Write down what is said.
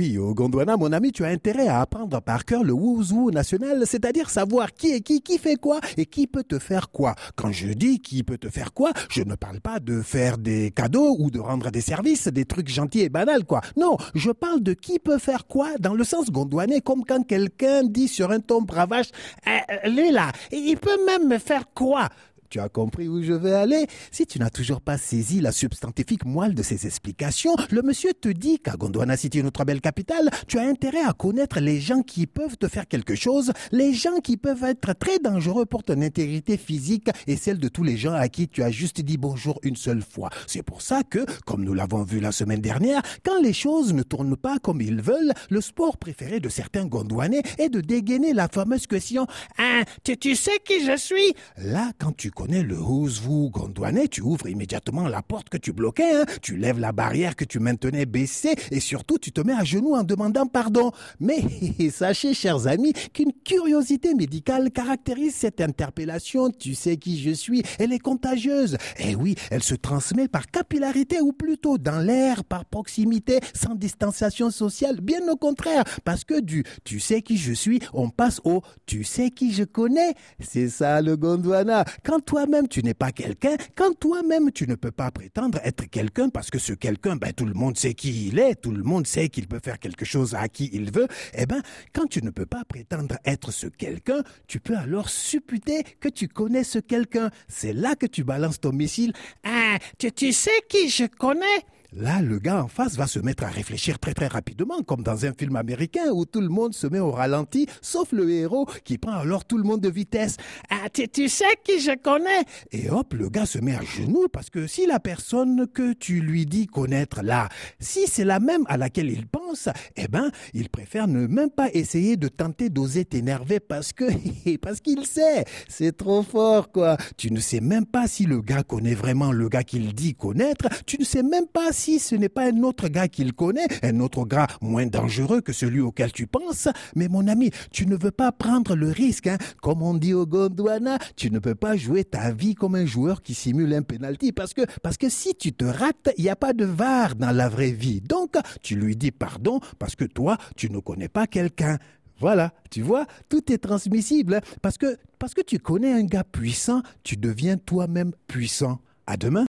Oui, au Gondwana, mon ami, tu as intérêt à apprendre par cœur le wouzou national, c'est-à-dire savoir qui est qui, qui fait quoi et qui peut te faire quoi. Quand je dis qui peut te faire quoi, je ne parle pas de faire des cadeaux ou de rendre des services, des trucs gentils et banals, quoi. Non, je parle de qui peut faire quoi dans le sens gondwanais, comme quand quelqu'un dit sur un ton bravache, eh, lui là, il peut même me faire quoi tu as compris où je vais aller? Si tu n'as toujours pas saisi la substantifique moelle de ces explications, le monsieur te dit qu'à Gondwana City, notre belle capitale, tu as intérêt à connaître les gens qui peuvent te faire quelque chose, les gens qui peuvent être très dangereux pour ton intégrité physique et celle de tous les gens à qui tu as juste dit bonjour une seule fois. C'est pour ça que, comme nous l'avons vu la semaine dernière, quand les choses ne tournent pas comme ils veulent, le sport préféré de certains Gondwanais est de dégainer la fameuse question Hein, tu, tu sais qui je suis Là, quand tu connais le vous gondouanais, tu ouvres immédiatement la porte que tu bloquais, hein. tu lèves la barrière que tu maintenais baissée et surtout tu te mets à genoux en demandant pardon. Mais sachez, chers amis, qu'une curiosité médicale caractérise cette interpellation. Tu sais qui je suis, elle est contagieuse. Eh oui, elle se transmet par capillarité ou plutôt dans l'air, par proximité, sans distanciation sociale. Bien au contraire, parce que du tu sais qui je suis, on passe au tu sais qui je connais. C'est ça le Gondwana. Quand toi-même tu n'es pas quelqu'un, quand toi-même tu ne peux pas prétendre être quelqu'un parce que ce quelqu'un, ben, tout le monde sait qui il est, tout le monde sait qu'il peut faire quelque chose à qui il veut, eh ben, quand tu ne peux pas prétendre être ce quelqu'un, tu peux alors supputer que tu connais ce quelqu'un. C'est là que tu balances ton missile. Ah, tu, tu sais qui je connais? Là, le gars en face va se mettre à réfléchir très très rapidement, comme dans un film américain où tout le monde se met au ralenti, sauf le héros qui prend alors tout le monde de vitesse. Ah, tu, sais qui je connais? Et hop, le gars se met à genoux parce que si la personne que tu lui dis connaître là, si c'est la même à laquelle il pense, eh ben, il préfère ne même pas essayer de tenter d'oser t'énerver parce que, parce qu'il sait, c'est trop fort quoi. Tu ne sais même pas si le gars connaît vraiment le gars qu'il dit connaître, tu ne sais même pas si ce n'est pas un autre gars qu'il connaît, un autre gars moins dangereux que celui auquel tu penses. Mais mon ami, tu ne veux pas prendre le risque, hein. Comme on dit au Gondwana, tu ne peux pas jouer ta vie comme un joueur qui simule un penalty parce que, parce que si tu te rates, il n'y a pas de var dans la vraie vie. Donc, tu lui dis pardon parce que toi, tu ne connais pas quelqu'un. Voilà, tu vois, tout est transmissible hein. parce que parce que tu connais un gars puissant, tu deviens toi-même puissant. À demain.